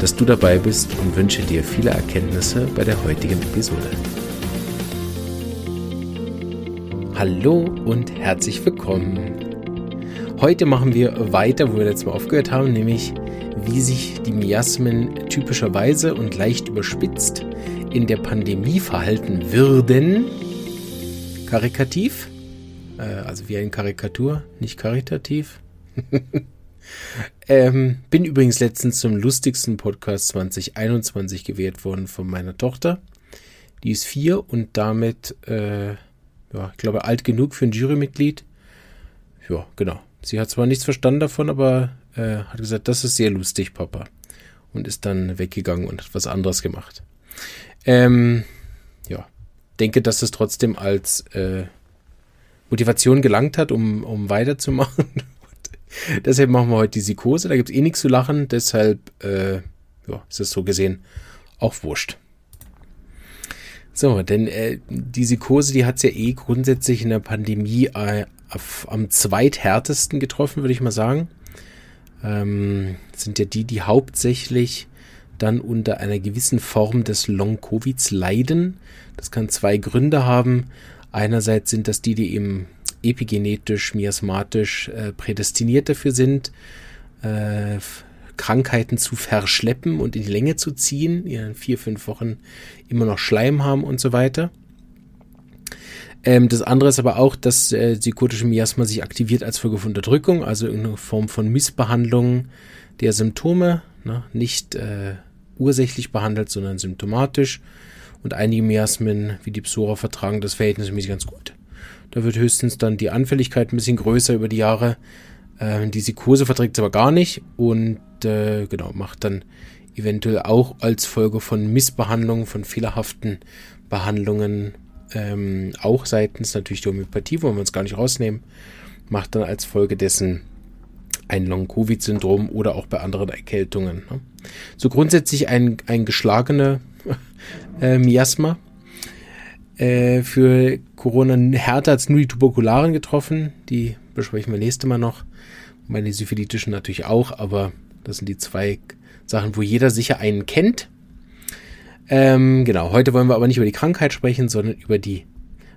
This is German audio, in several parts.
dass du dabei bist und wünsche dir viele Erkenntnisse bei der heutigen Episode. Hallo und herzlich willkommen. Heute machen wir weiter, wo wir letztes Mal aufgehört haben, nämlich wie sich die Miasmen typischerweise und leicht überspitzt in der Pandemie verhalten würden. Karikativ, äh, also wie eine Karikatur, nicht karitativ. Ähm, bin übrigens letztens zum lustigsten Podcast 2021 gewählt worden von meiner Tochter. Die ist vier und damit, äh, ja, ich glaube, alt genug für ein Jurymitglied. Ja, genau. Sie hat zwar nichts verstanden davon, aber äh, hat gesagt, das ist sehr lustig, Papa. Und ist dann weggegangen und hat was anderes gemacht. Ähm, ja, denke, dass es trotzdem als äh, Motivation gelangt hat, um, um weiterzumachen. Deshalb machen wir heute die Sikose. Da gibt es eh nichts zu lachen. Deshalb äh, ja, ist es so gesehen auch wurscht. So, denn äh, die Sikose, die hat es ja eh grundsätzlich in der Pandemie äh, auf, am zweithärtesten getroffen, würde ich mal sagen. Ähm, sind ja die, die hauptsächlich dann unter einer gewissen Form des Long-Covids leiden. Das kann zwei Gründe haben. Einerseits sind das die, die eben epigenetisch, miasmatisch äh, prädestiniert dafür sind, äh, Krankheiten zu verschleppen und in die Länge zu ziehen, die in vier, fünf Wochen immer noch Schleim haben und so weiter. Ähm, das andere ist aber auch, dass äh, psychotische Miasma sich aktiviert als Folge von Unterdrückung, also in Form von Missbehandlung der Symptome, ne, nicht äh, ursächlich behandelt, sondern symptomatisch. Und einige Miasmen, wie die Psora, vertragen das verhältnismäßig ganz gut. Da wird höchstens dann die Anfälligkeit ein bisschen größer über die Jahre. Äh, die Sikose verträgt es aber gar nicht und äh, genau, macht dann eventuell auch als Folge von Missbehandlungen, von fehlerhaften Behandlungen, ähm, auch seitens natürlich der Homöopathie, wollen wir uns gar nicht rausnehmen, macht dann als Folge dessen ein Long-Covid-Syndrom oder auch bei anderen Erkältungen. Ne? So grundsätzlich ein, ein geschlagener äh, Miasma äh, für Corona härter als nur die Tuberkularen getroffen. Die besprechen wir nächste Mal noch. Meine syphilitischen natürlich auch, aber das sind die zwei Sachen, wo jeder sicher einen kennt. Ähm, genau, heute wollen wir aber nicht über die Krankheit sprechen, sondern über die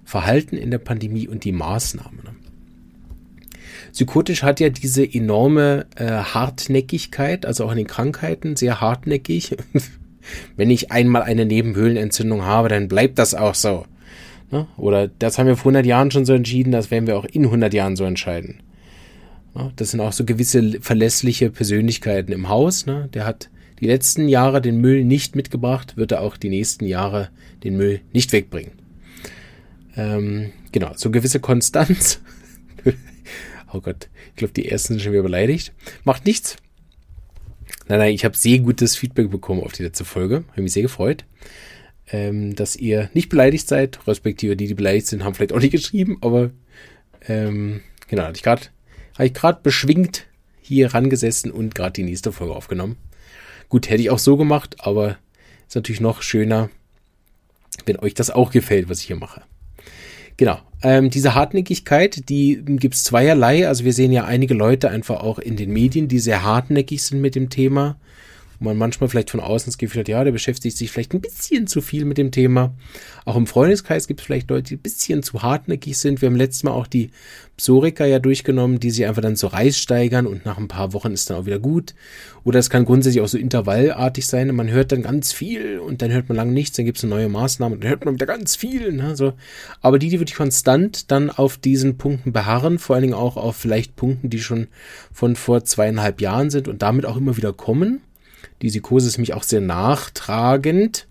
Verhalten in der Pandemie und die Maßnahmen. Psychotisch hat ja diese enorme äh, Hartnäckigkeit, also auch in den Krankheiten sehr hartnäckig. wenn ich einmal eine Nebenhöhlenentzündung habe, dann bleibt das auch so. Ne? Oder das haben wir vor 100 Jahren schon so entschieden, das werden wir auch in 100 Jahren so entscheiden. Ne? Das sind auch so gewisse verlässliche Persönlichkeiten im Haus. Ne? Der hat die letzten Jahre den Müll nicht mitgebracht, wird er auch die nächsten Jahre den Müll nicht wegbringen. Ähm, genau, so gewisse Konstanz. oh Gott, ich glaube, die ersten sind schon wieder beleidigt. Macht nichts. Nein, nein, ich habe sehr gutes Feedback bekommen auf die letzte Folge. Habe mich sehr gefreut, ähm, dass ihr nicht beleidigt seid, respektive die, die beleidigt sind, haben vielleicht auch nicht geschrieben, aber ähm, genau, hatte ich gerade habe ich gerade beschwingt hier rangesessen und gerade die nächste Folge aufgenommen. Gut, hätte ich auch so gemacht, aber ist natürlich noch schöner, wenn euch das auch gefällt, was ich hier mache. Genau. Ähm, diese Hartnäckigkeit, die gibt es zweierlei. Also wir sehen ja einige Leute einfach auch in den Medien, die sehr hartnäckig sind mit dem Thema wo man manchmal vielleicht von außen das Gefühl hat, ja, der beschäftigt sich vielleicht ein bisschen zu viel mit dem Thema. Auch im Freundeskreis gibt es vielleicht Leute, die ein bisschen zu hartnäckig sind. Wir haben letztes Mal auch die Psoriker ja durchgenommen, die sich einfach dann so Reis steigern und nach ein paar Wochen ist dann auch wieder gut. Oder es kann grundsätzlich auch so intervallartig sein. Man hört dann ganz viel und dann hört man lange nichts, dann gibt es eine neue Maßnahme und dann hört man wieder ganz viel. Ne? So. Aber die, die wirklich konstant dann auf diesen Punkten beharren, vor allen Dingen auch auf vielleicht Punkten, die schon von vor zweieinhalb Jahren sind und damit auch immer wieder kommen, die Sikose ist nämlich auch sehr nachtragend.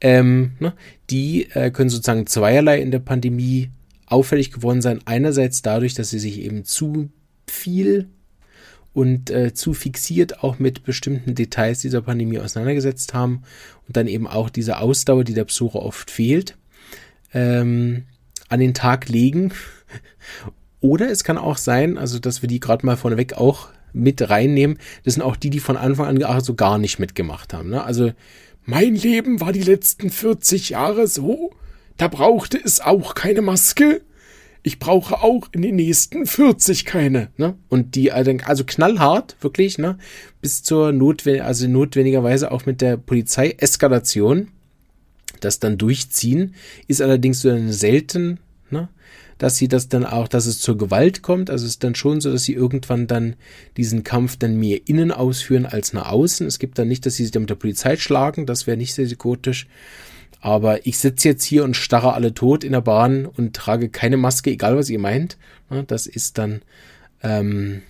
Ähm, ne, die äh, können sozusagen zweierlei in der Pandemie auffällig geworden sein. Einerseits dadurch, dass sie sich eben zu viel und äh, zu fixiert auch mit bestimmten Details dieser Pandemie auseinandergesetzt haben und dann eben auch diese Ausdauer, die der Besucher oft fehlt, ähm, an den Tag legen. Oder es kann auch sein, also dass wir die gerade mal vorneweg auch mit reinnehmen, das sind auch die, die von Anfang an so gar nicht mitgemacht haben. Ne? Also mein Leben war die letzten 40 Jahre so, da brauchte es auch keine Maske ich brauche auch in den nächsten 40 keine. Ne? Und die, also, also knallhart, wirklich, ne? bis zur notwendig, also notwendigerweise auch mit der Polizeieskalation, das dann durchziehen, ist allerdings so selten, ne? Dass sie das dann auch, dass es zur Gewalt kommt. Also es ist dann schon so, dass sie irgendwann dann diesen Kampf dann mehr innen ausführen als nach außen. Es gibt dann nicht, dass sie sich dann mit der Polizei schlagen, das wäre nicht sehr psychotisch. Aber ich sitze jetzt hier und starre alle tot in der Bahn und trage keine Maske, egal was ihr meint. Das ist dann ähm,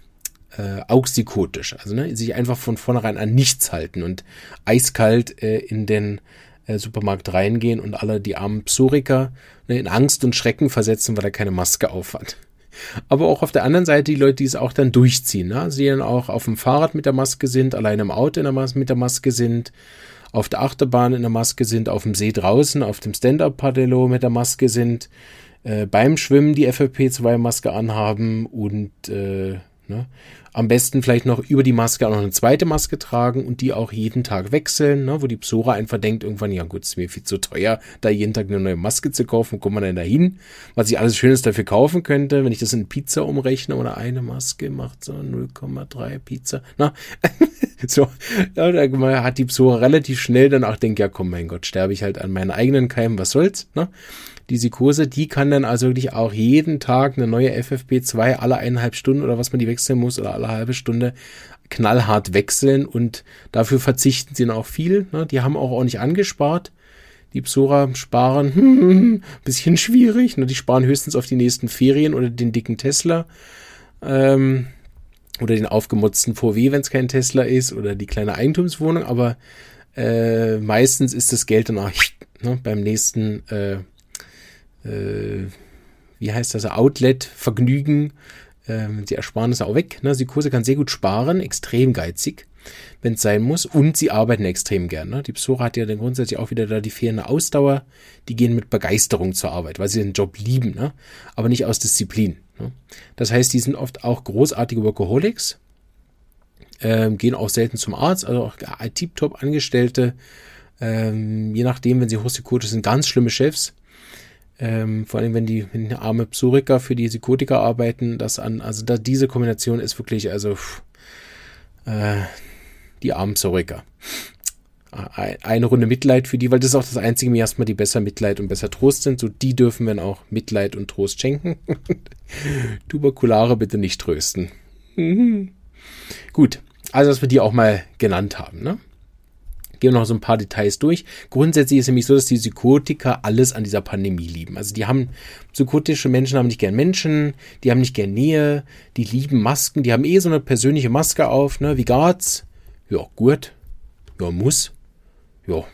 äh, auch psychotisch. Also ne, sich einfach von vornherein an nichts halten und eiskalt äh, in den äh, Supermarkt reingehen und alle die armen Psoriker ne, in Angst und Schrecken versetzen, weil er keine Maske aufhat. Aber auch auf der anderen Seite die Leute, die es auch dann durchziehen. Ne? Die dann auch auf dem Fahrrad mit der Maske sind, allein im Auto der mit der Maske sind, auf der Achterbahn in der Maske sind, auf dem See draußen, auf dem Stand-Up-Padello mit der Maske sind, äh, beim Schwimmen die FFP2-Maske anhaben und äh, ne, am besten vielleicht noch über die Maske auch noch eine zweite Maske tragen und die auch jeden Tag wechseln, ne, wo die Psora einfach denkt irgendwann, ja gut, ist mir viel zu teuer, da jeden Tag eine neue Maske zu kaufen, wo kommt man denn da hin? Was ich alles Schönes dafür kaufen könnte, wenn ich das in Pizza umrechne oder eine Maske macht so 0,3 Pizza, na, so, ja, da hat die Psora relativ schnell dann auch denkt, ja komm, mein Gott, sterbe ich halt an meinen eigenen Keimen, was soll's, ne? Die Sikose, die kann dann also wirklich auch jeden Tag eine neue FFP2 alle eineinhalb Stunden oder was man die wechseln muss oder alle halbe Stunde knallhart wechseln und dafür verzichten sie dann auch viel. Ne? Die haben auch ordentlich angespart. Die Psora sparen, hm, bisschen schwierig. Ne? Die sparen höchstens auf die nächsten Ferien oder den dicken Tesla. Ähm, oder den aufgemutzten VW, wenn es kein Tesla ist, oder die kleine Eigentumswohnung, aber äh, meistens ist das Geld dann auch ne, beim nächsten äh, äh, wie heißt das, Outlet, Vergnügen, ähm, die Ersparnisse auch weg. Ne? Kurse kann sehr gut sparen, extrem geizig, wenn es sein muss. Und sie arbeiten extrem gern. Ne? Die Psora hat ja dann grundsätzlich auch wieder da die fehlende Ausdauer. Die gehen mit Begeisterung zur Arbeit, weil sie den Job lieben, ne? aber nicht aus Disziplin. Ne? Das heißt, die sind oft auch großartige Workaholics, ähm, gehen auch selten zum Arzt, also auch tiptop Angestellte, ähm, je nachdem, wenn sie hochpsychotisch sind, ganz schlimme Chefs ähm, vor allem wenn die, wenn die arme Psoriker für die Psychotiker arbeiten, das an, also da, diese Kombination ist wirklich, also pff, äh, die armen Psoriker. Eine Runde Mitleid für die, weil das ist auch das einzige Miasma, die besser Mitleid und besser Trost sind. So, die dürfen wir auch Mitleid und Trost schenken. Tuberkulare bitte nicht trösten. Gut, also dass wir die auch mal genannt haben, ne? Gehen wir noch so ein paar Details durch. Grundsätzlich ist nämlich so, dass die Psychotiker alles an dieser Pandemie lieben. Also die haben, psychotische Menschen haben nicht gern Menschen, die haben nicht gern Nähe, die lieben Masken, die haben eh so eine persönliche Maske auf, ne? Wie geht's? Ja, gut. Ja, muss. Ja,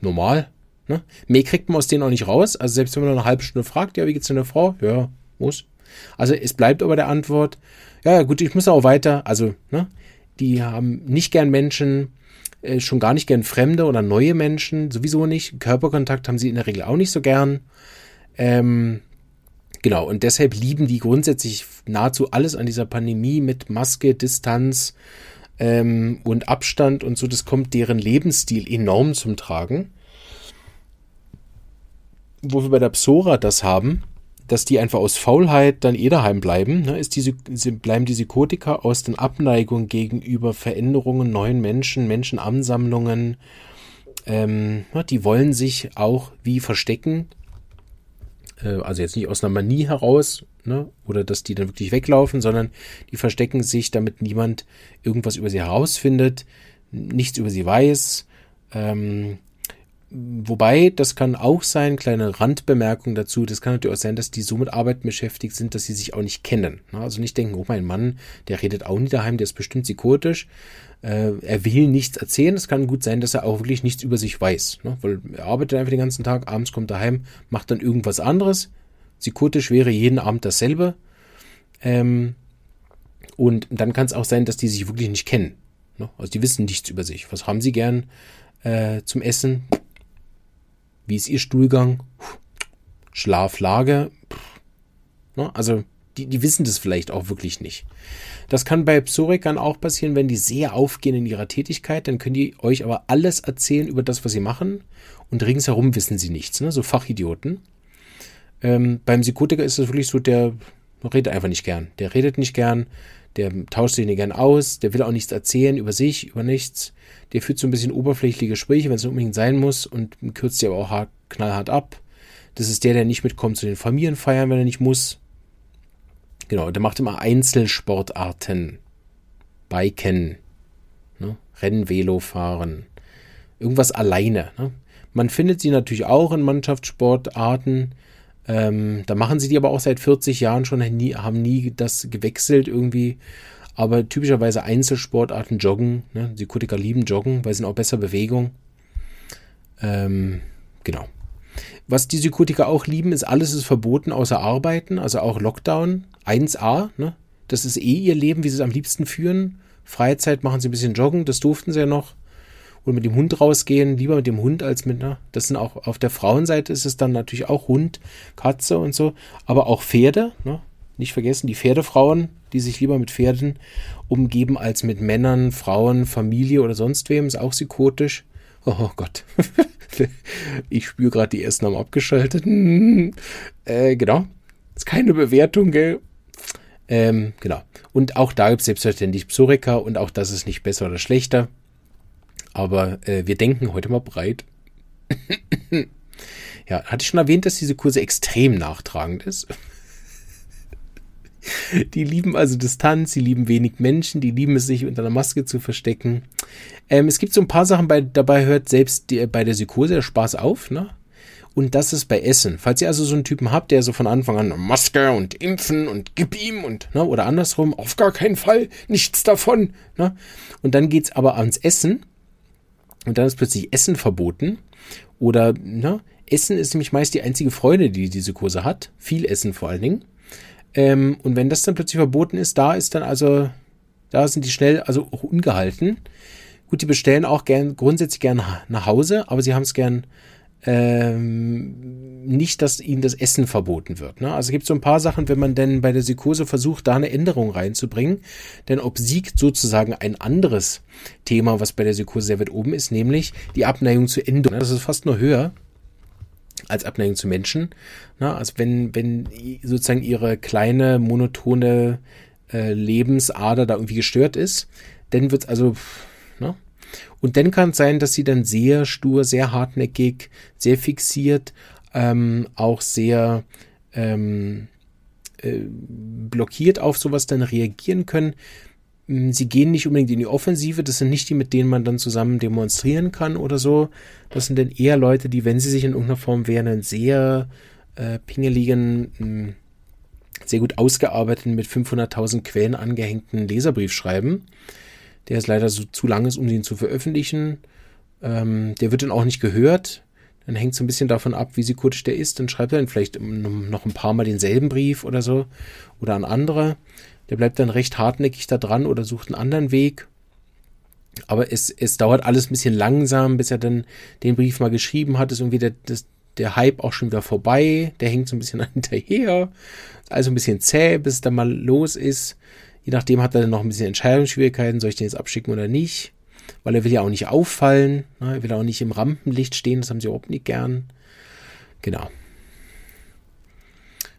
normal. Ne? Mehr kriegt man aus denen auch nicht raus. Also selbst wenn man eine halbe Stunde fragt, ja, wie geht's deiner Frau? Ja, muss. Also es bleibt aber der Antwort, ja, gut, ich muss auch weiter. Also, ne? Die haben nicht gern Menschen, äh, schon gar nicht gern fremde oder neue Menschen, sowieso nicht. Körperkontakt haben sie in der Regel auch nicht so gern. Ähm, genau, und deshalb lieben die grundsätzlich nahezu alles an dieser Pandemie mit Maske, Distanz ähm, und Abstand und so. Das kommt deren Lebensstil enorm zum Tragen. Wo wir bei der Psora das haben, dass die einfach aus Faulheit dann eh daheim bleiben, ne, ist diese, bleiben die Psychotika aus den Abneigungen gegenüber Veränderungen, neuen Menschen, Menschenansammlungen. Ähm, die wollen sich auch wie verstecken. Äh, also jetzt nicht aus einer Manie heraus, ne, oder dass die dann wirklich weglaufen, sondern die verstecken sich, damit niemand irgendwas über sie herausfindet, nichts über sie weiß. Ähm, Wobei, das kann auch sein, kleine Randbemerkung dazu, das kann natürlich auch sein, dass die so mit Arbeit beschäftigt sind, dass sie sich auch nicht kennen. Ne? Also nicht denken, oh mein Mann, der redet auch nicht daheim, der ist bestimmt psychotisch. Äh, er will nichts erzählen. Es kann gut sein, dass er auch wirklich nichts über sich weiß. Ne? Weil er arbeitet einfach den ganzen Tag, abends kommt er heim, macht dann irgendwas anderes. Psychotisch wäre jeden Abend dasselbe. Ähm, Und dann kann es auch sein, dass die sich wirklich nicht kennen. Ne? Also die wissen nichts über sich. Was haben sie gern äh, zum Essen? Wie ist ihr Stuhlgang? Schlaflage? Ne? Also die, die wissen das vielleicht auch wirklich nicht. Das kann bei Psorikern auch passieren, wenn die sehr aufgehen in ihrer Tätigkeit, dann können die euch aber alles erzählen über das, was sie machen und ringsherum wissen sie nichts, ne? so Fachidioten. Ähm, beim Psychotiker ist es wirklich so, der redet einfach nicht gern. Der redet nicht gern, der tauscht sich nicht gern aus, der will auch nichts erzählen über sich, über nichts. Der führt so ein bisschen oberflächliche Gespräche, wenn es unbedingt sein muss und kürzt sie aber auch hart, knallhart ab. Das ist der, der nicht mitkommt zu den Familienfeiern, wenn er nicht muss. Genau, der macht immer Einzelsportarten. Biken, ne? Rennen, Velo fahren. Irgendwas alleine. Ne? Man findet sie natürlich auch in Mannschaftssportarten. Ähm, da machen sie die aber auch seit 40 Jahren schon, haben nie das gewechselt irgendwie. Aber typischerweise Einzelsportarten, Joggen. Ne? Die Kutiker lieben Joggen, weil sie sind auch besser Bewegung. Ähm, genau. Was die Psychotiker auch lieben, ist, alles ist verboten außer Arbeiten, also auch Lockdown. 1a, ne? Das ist eh ihr Leben, wie sie es am liebsten führen. Freizeit machen sie ein bisschen joggen, das durften sie ja noch. Oder mit dem Hund rausgehen, lieber mit dem Hund als mit, ne? Das sind auch, auf der Frauenseite ist es dann natürlich auch Hund, Katze und so, aber auch Pferde, ne? Nicht vergessen, die Pferdefrauen, die sich lieber mit Pferden umgeben als mit Männern, Frauen, Familie oder sonst wem, ist auch psychotisch. Oh Gott. ich spüre gerade, die ersten haben abgeschaltet. äh, genau. Ist keine Bewertung, gell? Ähm, genau. Und auch da gibt es selbstverständlich Psoriker und auch das ist nicht besser oder schlechter. Aber äh, wir denken heute mal breit. ja, hatte ich schon erwähnt, dass diese Kurse extrem nachtragend ist. Die lieben also Distanz, sie lieben wenig Menschen, die lieben es, sich unter einer Maske zu verstecken. Ähm, es gibt so ein paar Sachen, bei, dabei hört selbst die, bei der Psychose der Spaß auf, ne? Und das ist bei Essen. Falls ihr also so einen Typen habt, der so von Anfang an Maske und Impfen und gib ihm und, ne, oder andersrum, auf gar keinen Fall, nichts davon, ne? Und dann geht's aber ans Essen. Und dann ist plötzlich Essen verboten. Oder, ne? Essen ist nämlich meist die einzige Freude, die diese Kurse hat. Viel Essen vor allen Dingen. Ähm, und wenn das dann plötzlich verboten ist, da ist dann also, da sind die schnell, also auch ungehalten. Gut, die bestellen auch gern, grundsätzlich gern nach Hause, aber sie haben es gern ähm, nicht, dass ihnen das Essen verboten wird. Ne? Also es gibt so ein paar Sachen, wenn man denn bei der Psychose versucht, da eine Änderung reinzubringen, denn obsiegt sozusagen ein anderes Thema, was bei der Psychose sehr weit oben ist, nämlich die Abneigung zu Änderungen. Das ist fast nur höher als Abneigung zu Menschen. Na, also wenn, wenn sozusagen ihre kleine, monotone äh, Lebensader da irgendwie gestört ist, dann wird es also, ne? Und dann kann es sein, dass sie dann sehr stur, sehr hartnäckig, sehr fixiert, ähm, auch sehr ähm, äh, blockiert auf sowas dann reagieren können. Hm, sie gehen nicht unbedingt in die Offensive, das sind nicht die, mit denen man dann zusammen demonstrieren kann oder so. Das sind dann eher Leute, die, wenn sie sich in irgendeiner Form wehren, einen sehr äh, pingeligen, hm, sehr gut ausgearbeiteten, mit 500.000 Quellen angehängten Leserbrief schreiben. Der ist leider so zu lang ist, um ihn zu veröffentlichen. Ähm, der wird dann auch nicht gehört. Dann hängt es ein bisschen davon ab, wie psychotisch der ist. Dann schreibt er dann vielleicht noch ein paar Mal denselben Brief oder so oder an andere. Der bleibt dann recht hartnäckig da dran oder sucht einen anderen Weg. Aber es, es dauert alles ein bisschen langsam, bis er dann den Brief mal geschrieben hat. Ist irgendwie der, das, der Hype auch schon wieder vorbei. Der hängt so ein bisschen hinterher. Also ein bisschen zäh, bis es dann mal los ist. Je nachdem hat er dann noch ein bisschen Entscheidungsschwierigkeiten. Soll ich den jetzt abschicken oder nicht? Weil er will ja auch nicht auffallen. Ne? Er will auch nicht im Rampenlicht stehen. Das haben sie überhaupt nicht gern. Genau.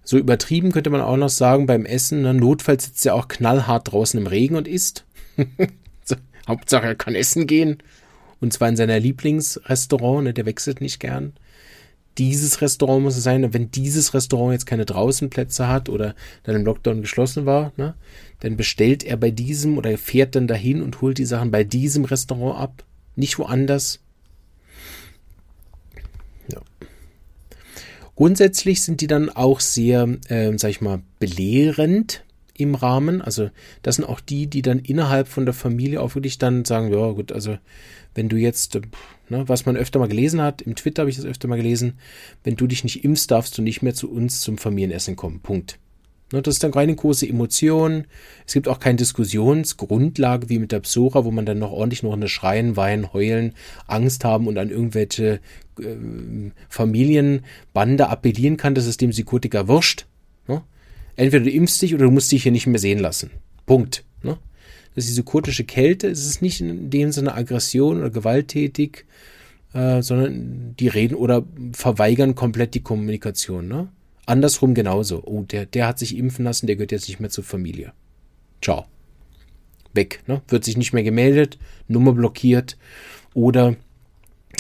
So übertrieben könnte man auch noch sagen beim Essen, ne, notfalls sitzt er auch knallhart draußen im Regen und isst. so, Hauptsache er kann essen gehen. Und zwar in seiner Lieblingsrestaurant, ne, der wechselt nicht gern. Dieses Restaurant muss es sein. Und wenn dieses Restaurant jetzt keine Draußenplätze hat oder dann im Lockdown geschlossen war, ne, dann bestellt er bei diesem oder er fährt dann dahin und holt die Sachen bei diesem Restaurant ab. Nicht woanders. Grundsätzlich sind die dann auch sehr, äh, sag ich mal, belehrend im Rahmen. Also das sind auch die, die dann innerhalb von der Familie auch wirklich dann sagen, ja gut, also wenn du jetzt, äh, ne, was man öfter mal gelesen hat, im Twitter habe ich das öfter mal gelesen, wenn du dich nicht impfst, darfst du nicht mehr zu uns zum Familienessen kommen. Punkt. Ne, das ist dann keine große Emotion. Es gibt auch keine Diskussionsgrundlage wie mit der Psora, wo man dann noch ordentlich noch eine Schreien, Weinen, Heulen, Angst haben und an irgendwelche äh, Familienbande appellieren kann, dass es dem Psychotiker wurscht. Ne? Entweder du impfst dich oder du musst dich hier nicht mehr sehen lassen. Punkt. Ne? Das ist die psychotische Kälte. Es ist nicht in dem Sinne Aggression oder gewalttätig, äh, sondern die reden oder verweigern komplett die Kommunikation. Ne? Andersrum genauso. Oh, der, der hat sich impfen lassen, der gehört jetzt nicht mehr zur Familie. Ciao. Weg. Ne? Wird sich nicht mehr gemeldet, Nummer blockiert. Oder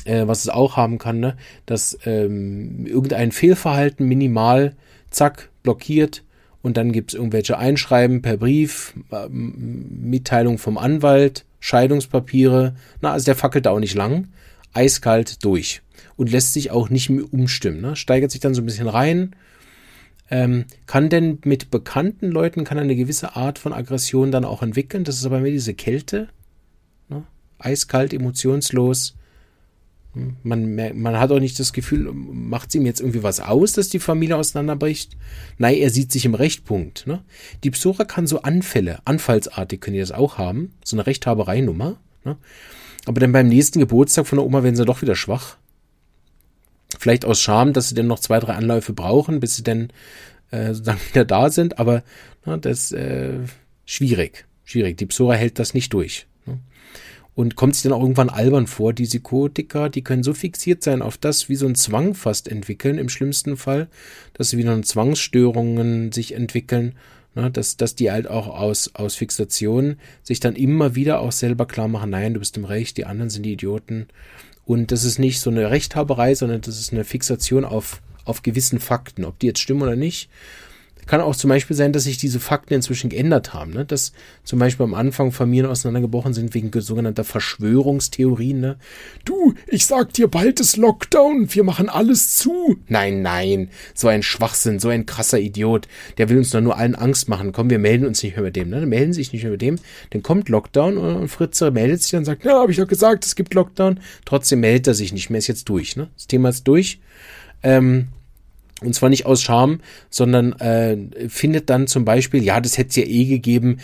äh, was es auch haben kann, ne? dass ähm, irgendein Fehlverhalten minimal, zack, blockiert und dann gibt es irgendwelche Einschreiben per Brief, äh, Mitteilung vom Anwalt, Scheidungspapiere. Na, also der fackelt da auch nicht lang. Eiskalt durch. Und lässt sich auch nicht umstimmen. Ne? Steigert sich dann so ein bisschen rein, ähm, kann denn mit bekannten Leuten kann eine gewisse Art von Aggression dann auch entwickeln? Das ist aber mehr diese Kälte. Ne? Eiskalt, emotionslos. Man, man hat auch nicht das Gefühl, macht es ihm jetzt irgendwie was aus, dass die Familie auseinanderbricht? Nein, er sieht sich im Rechtpunkt. Ne? Die Psora kann so Anfälle, anfallsartig können die das auch haben, so eine Rechthabereinummer. Ne? Aber dann beim nächsten Geburtstag von der Oma werden sie doch wieder schwach. Vielleicht aus Scham, dass sie dann noch zwei, drei Anläufe brauchen, bis sie dann äh, sozusagen wieder da sind. Aber na, das ist äh, schwierig. Schwierig. Die Psora hält das nicht durch. Und kommt sich dann auch irgendwann albern vor. Die Psychotiker, die können so fixiert sein auf das, wie so ein Zwang fast entwickeln, im schlimmsten Fall, dass sie wieder Zwangsstörungen sich entwickeln. Ne, dass, dass die halt auch aus, aus Fixation sich dann immer wieder auch selber klar machen, nein, du bist im Recht, die anderen sind die Idioten. Und das ist nicht so eine Rechthaberei, sondern das ist eine Fixation auf, auf gewissen Fakten, ob die jetzt stimmen oder nicht. Kann auch zum Beispiel sein, dass sich diese Fakten inzwischen geändert haben. Ne? Dass zum Beispiel am Anfang Familien auseinandergebrochen sind wegen sogenannter Verschwörungstheorien. Ne? Du, ich sag dir, bald ist Lockdown, wir machen alles zu. Nein, nein, so ein Schwachsinn, so ein krasser Idiot. Der will uns doch nur allen Angst machen. Komm, wir melden uns nicht mehr mit dem. Ne? Dann melden sich nicht mehr mit dem. Dann kommt Lockdown und Fritze meldet sich und sagt, ja, habe ich doch gesagt, es gibt Lockdown. Trotzdem meldet er sich nicht mehr, ist jetzt durch. Ne? Das Thema ist durch. Ähm, und zwar nicht aus Scham, sondern äh, findet dann zum Beispiel, ja, das hätte es ja eh gegeben,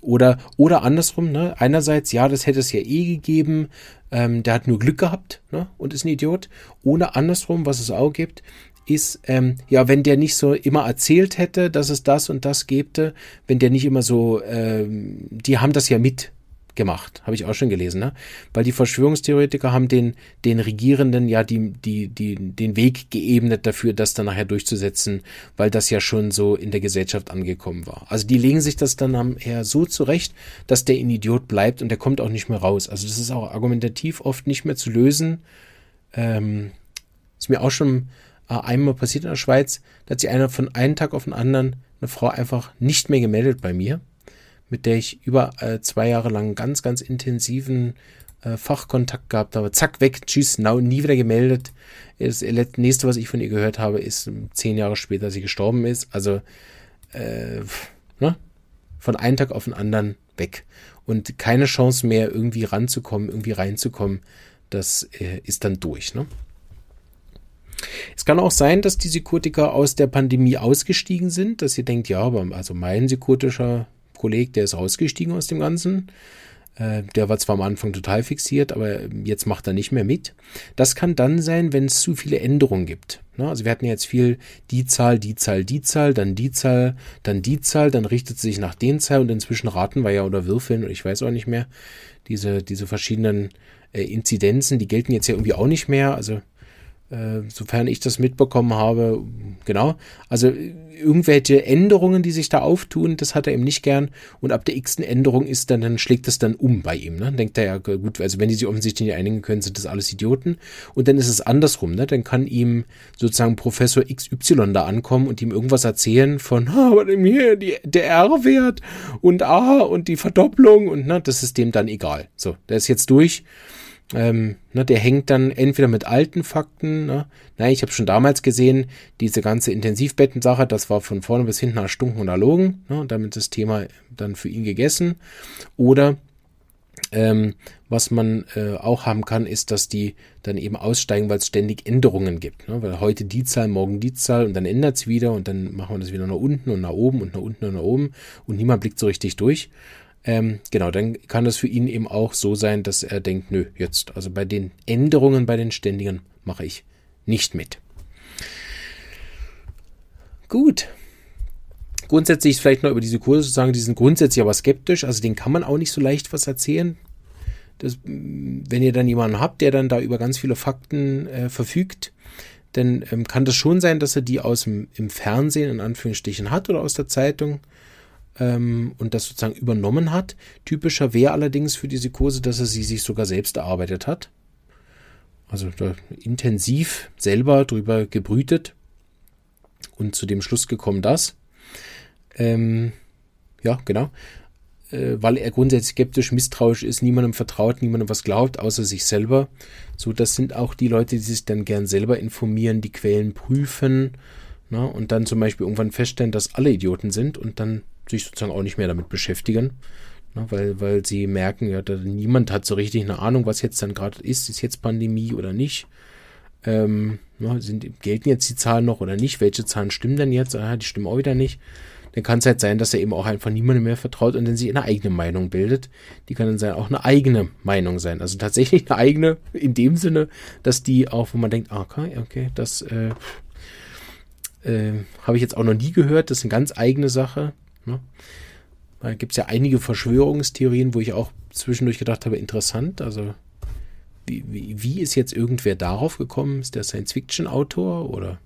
oder, oder andersrum, ne? Einerseits, ja, das hätte es ja eh gegeben, ähm, der hat nur Glück gehabt, ne? Und ist ein Idiot. Oder andersrum, was es auch gibt, ist, ähm, ja, wenn der nicht so immer erzählt hätte, dass es das und das gäbe, wenn der nicht immer so, ähm, die haben das ja mit gemacht, habe ich auch schon gelesen, ne? Weil die Verschwörungstheoretiker haben den, den Regierenden ja die, die, die, den Weg geebnet dafür, das dann nachher durchzusetzen, weil das ja schon so in der Gesellschaft angekommen war. Also die legen sich das dann nachher so zurecht, dass der ein Idiot bleibt und der kommt auch nicht mehr raus. Also das ist auch argumentativ oft nicht mehr zu lösen. Ähm, ist mir auch schon äh, einmal passiert in der Schweiz, da hat sich einer von einem Tag auf den anderen eine Frau einfach nicht mehr gemeldet bei mir mit der ich über äh, zwei Jahre lang ganz, ganz intensiven äh, Fachkontakt gehabt habe. Zack, weg, tschüss, now, nie wieder gemeldet. Das nächste, was ich von ihr gehört habe, ist zehn Jahre später, dass sie gestorben ist. Also, äh, ne? Von einem Tag auf den anderen weg. Und keine Chance mehr, irgendwie ranzukommen, irgendwie reinzukommen. Das äh, ist dann durch, ne? Es kann auch sein, dass die Psychotiker aus der Pandemie ausgestiegen sind, dass ihr denkt, ja, aber also mein psychotischer Kollege, der ist ausgestiegen aus dem Ganzen. Äh, der war zwar am Anfang total fixiert, aber jetzt macht er nicht mehr mit. Das kann dann sein, wenn es zu viele Änderungen gibt. Ne? Also wir hatten jetzt viel die Zahl, die Zahl, die Zahl, dann die Zahl, dann die Zahl, dann richtet sie sich nach den Zahl und inzwischen raten wir ja oder würfeln und ich weiß auch nicht mehr. Diese, diese verschiedenen äh, Inzidenzen, die gelten jetzt ja irgendwie auch nicht mehr. Also sofern ich das mitbekommen habe, genau. Also irgendwelche Änderungen, die sich da auftun, das hat er eben nicht gern. Und ab der x-ten Änderung ist dann, dann schlägt das dann um bei ihm. Ne? Dann denkt er ja, gut, also wenn die sich offensichtlich nicht einigen können, sind das alles Idioten. Und dann ist es andersrum. Ne? Dann kann ihm sozusagen Professor XY da ankommen und ihm irgendwas erzählen von, ah, aber hier die, der R-Wert und A und die Verdopplung und ne, das ist dem dann egal. So, der ist jetzt durch. Ähm, ne, der hängt dann entweder mit alten Fakten, ne, nein, ich habe schon damals gesehen, diese ganze Intensivbettensache, das war von vorne bis hinten erstunken und erlogen, ne, und damit das Thema dann für ihn gegessen. Oder Ähm, was man äh, auch haben kann, ist, dass die dann eben aussteigen, weil es ständig Änderungen gibt. Ne? Weil heute die Zahl, morgen die Zahl und dann ändert es wieder und dann machen wir das wieder nach unten und nach oben und nach unten und nach oben und niemand blickt so richtig durch. Ähm, genau, dann kann das für ihn eben auch so sein, dass er denkt, nö, jetzt, also bei den Änderungen, bei den Ständigen mache ich nicht mit. Gut. Grundsätzlich vielleicht noch über diese Kurse zu sagen, die sind grundsätzlich aber skeptisch, also denen kann man auch nicht so leicht was erzählen. Das, wenn ihr dann jemanden habt, der dann da über ganz viele Fakten äh, verfügt, dann ähm, kann das schon sein, dass er die aus dem im Fernsehen in Anführungsstrichen hat oder aus der Zeitung ähm, und das sozusagen übernommen hat. Typischer wäre allerdings für diese Kurse, dass er sie sich sogar selbst erarbeitet hat. Also intensiv selber drüber gebrütet und zu dem Schluss gekommen, dass. Ähm, ja, genau. Äh, weil er grundsätzlich skeptisch, misstrauisch ist, niemandem vertraut, niemandem was glaubt, außer sich selber. So, das sind auch die Leute, die sich dann gern selber informieren, die Quellen prüfen na, ne, und dann zum Beispiel irgendwann feststellen, dass alle Idioten sind und dann sich sozusagen auch nicht mehr damit beschäftigen, ne, weil, weil sie merken, ja, da, niemand hat so richtig eine Ahnung, was jetzt dann gerade ist, ist jetzt Pandemie oder nicht. Ähm, ne, sind, gelten jetzt die Zahlen noch oder nicht? Welche Zahlen stimmen denn jetzt? Ah, die stimmen auch wieder nicht. Dann kann es halt sein, dass er eben auch einfach niemandem mehr vertraut und dann sich eine eigene Meinung bildet. Die kann dann sein, auch eine eigene Meinung sein. Also tatsächlich eine eigene in dem Sinne, dass die auch, wo man denkt, ah, okay, okay, das äh, äh, habe ich jetzt auch noch nie gehört. Das ist eine ganz eigene Sache. Ne? Da gibt es ja einige Verschwörungstheorien, wo ich auch zwischendurch gedacht habe, interessant. Also wie, wie, wie ist jetzt irgendwer darauf gekommen? Ist der Science-Fiction-Autor oder?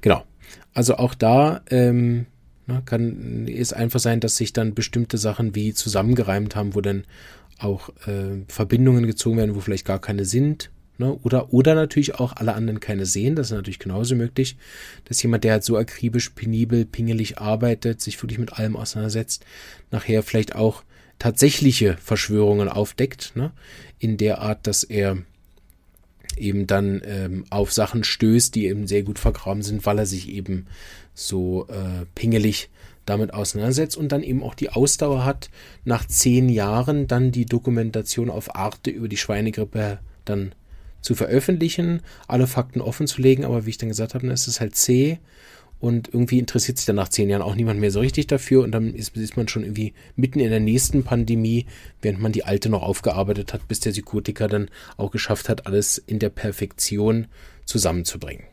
Genau. Also auch da ähm, na, kann es einfach sein, dass sich dann bestimmte Sachen wie zusammengereimt haben, wo dann auch äh, Verbindungen gezogen werden, wo vielleicht gar keine sind Ne? Oder, oder natürlich auch alle anderen keine sehen. Das ist natürlich genauso möglich, dass jemand, der halt so akribisch, penibel, pingelig arbeitet, sich wirklich mit allem auseinandersetzt, nachher vielleicht auch tatsächliche Verschwörungen aufdeckt, ne? in der Art, dass er eben dann ähm, auf Sachen stößt, die eben sehr gut vergraben sind, weil er sich eben so äh, pingelig damit auseinandersetzt und dann eben auch die Ausdauer hat, nach zehn Jahren dann die Dokumentation auf Arte über die Schweinegrippe dann zu veröffentlichen, alle Fakten offen zu legen, aber wie ich dann gesagt habe, ist es halt zäh und irgendwie interessiert sich dann nach zehn Jahren auch niemand mehr so richtig dafür und dann ist, ist, man schon irgendwie mitten in der nächsten Pandemie, während man die alte noch aufgearbeitet hat, bis der Psychotiker dann auch geschafft hat, alles in der Perfektion zusammenzubringen.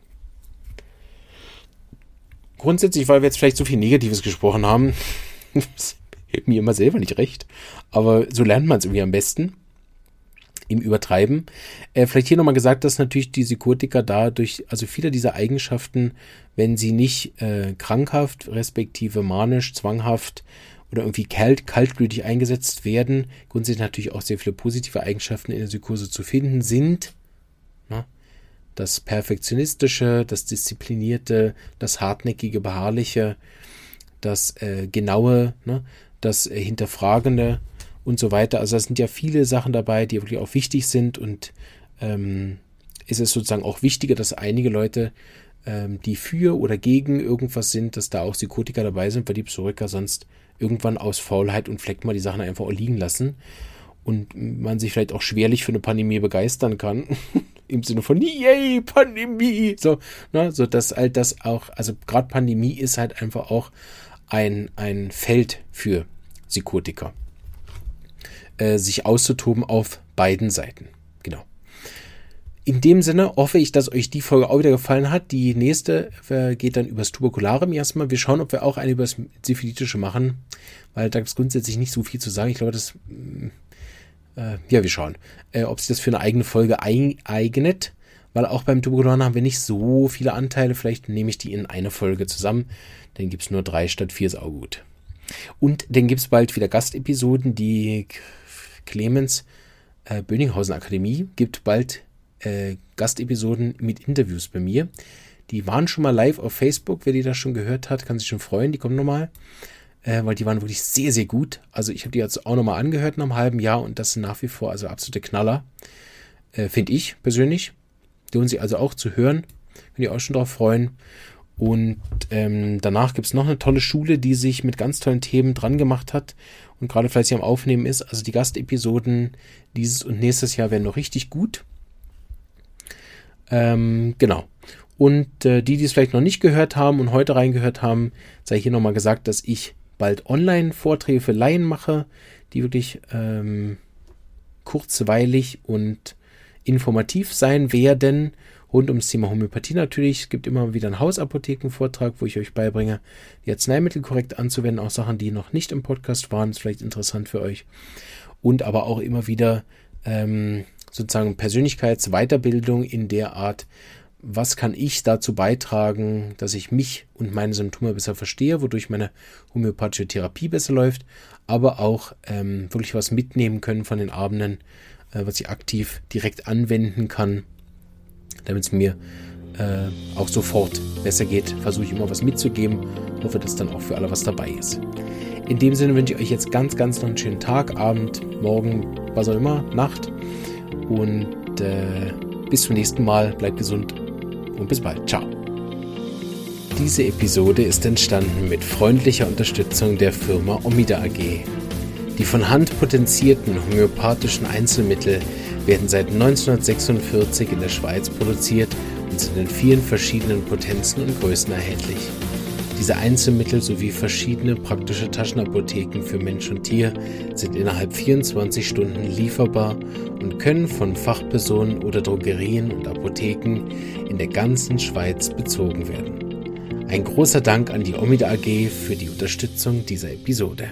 Grundsätzlich, weil wir jetzt vielleicht so viel Negatives gesprochen haben, mir immer selber nicht recht, aber so lernt man es irgendwie am besten im Übertreiben. Äh, vielleicht hier nochmal gesagt, dass natürlich die Psychotiker dadurch, also viele dieser Eigenschaften, wenn sie nicht äh, krankhaft, respektive manisch, zwanghaft oder irgendwie kalt, kaltblütig eingesetzt werden, grundsätzlich natürlich auch sehr viele positive Eigenschaften in der Psychose zu finden sind. Na? Das Perfektionistische, das Disziplinierte, das Hartnäckige, Beharrliche, das äh, Genaue, ne? das äh, Hinterfragende, und so weiter. Also es sind ja viele Sachen dabei, die wirklich auch wichtig sind und ähm, ist es sozusagen auch wichtiger, dass einige Leute, ähm, die für oder gegen irgendwas sind, dass da auch Psychotiker dabei sind, weil die Psychotiker sonst irgendwann aus Faulheit und Fleck mal die Sachen einfach liegen lassen und man sich vielleicht auch schwerlich für eine Pandemie begeistern kann. Im Sinne von, yay, Pandemie! So, ne, so dass halt das auch, also gerade Pandemie ist halt einfach auch ein, ein Feld für Psychotiker äh, sich auszutoben auf beiden Seiten. Genau. In dem Sinne hoffe ich, dass euch die Folge auch wieder gefallen hat. Die nächste äh, geht dann übers Tuberkulare erstmal. Wir schauen, ob wir auch eine übers Syphilitische machen, weil da gibt es grundsätzlich nicht so viel zu sagen. Ich glaube, das, mm, äh, ja, wir schauen, äh, ob sich das für eine eigene Folge eignet, weil auch beim Tuberkulare haben wir nicht so viele Anteile. Vielleicht nehme ich die in eine Folge zusammen. Dann gibt es nur drei statt vier, ist auch gut. Und dann gibt es bald wieder Gastepisoden, die Clemens äh, Böninghausen Akademie gibt bald äh, Gastepisoden mit Interviews bei mir. Die waren schon mal live auf Facebook. Wer die das schon gehört hat, kann sich schon freuen. Die kommen nochmal. Äh, weil die waren wirklich sehr, sehr gut. Also ich habe die jetzt auch nochmal angehört nach einem halben Jahr und das sind nach wie vor also absolute Knaller. Äh, Finde ich persönlich. Lohnt sich also auch zu hören. Könnt ihr auch schon drauf freuen. Und ähm, danach gibt es noch eine tolle Schule, die sich mit ganz tollen Themen dran gemacht hat und gerade fleißig am Aufnehmen ist. Also die Gastepisoden dieses und nächstes Jahr werden noch richtig gut. Ähm, genau. Und äh, die, die es vielleicht noch nicht gehört haben und heute reingehört haben, sei hier nochmal gesagt, dass ich bald Online-Vorträge für Laien mache, die wirklich ähm, kurzweilig und informativ sein werden rund ums Thema Homöopathie natürlich. Es gibt immer wieder einen Hausapothekenvortrag, wo ich euch beibringe, die Arzneimittel korrekt anzuwenden, auch Sachen, die noch nicht im Podcast waren, ist vielleicht interessant für euch. Und aber auch immer wieder ähm, sozusagen Persönlichkeitsweiterbildung in der Art, was kann ich dazu beitragen, dass ich mich und meine Symptome besser verstehe, wodurch meine homöopathische Therapie besser läuft, aber auch ähm, wirklich was mitnehmen können von den Abenden, äh, was ich aktiv direkt anwenden kann, damit es mir äh, auch sofort besser geht. Versuche ich immer was mitzugeben, hoffe, dass dann auch für alle was dabei ist. In dem Sinne wünsche ich euch jetzt ganz, ganz noch einen schönen Tag, Abend, Morgen, was auch immer, Nacht und äh, bis zum nächsten Mal. Bleibt gesund und bis bald. Ciao. Diese Episode ist entstanden mit freundlicher Unterstützung der Firma Omida AG. Die von Hand potenzierten homöopathischen Einzelmittel werden seit 1946 in der Schweiz produziert und sind in vielen verschiedenen Potenzen und Größen erhältlich. Diese Einzelmittel sowie verschiedene praktische Taschenapotheken für Mensch und Tier sind innerhalb 24 Stunden lieferbar und können von Fachpersonen oder Drogerien und Apotheken in der ganzen Schweiz bezogen werden. Ein großer Dank an die Omida AG für die Unterstützung dieser Episode.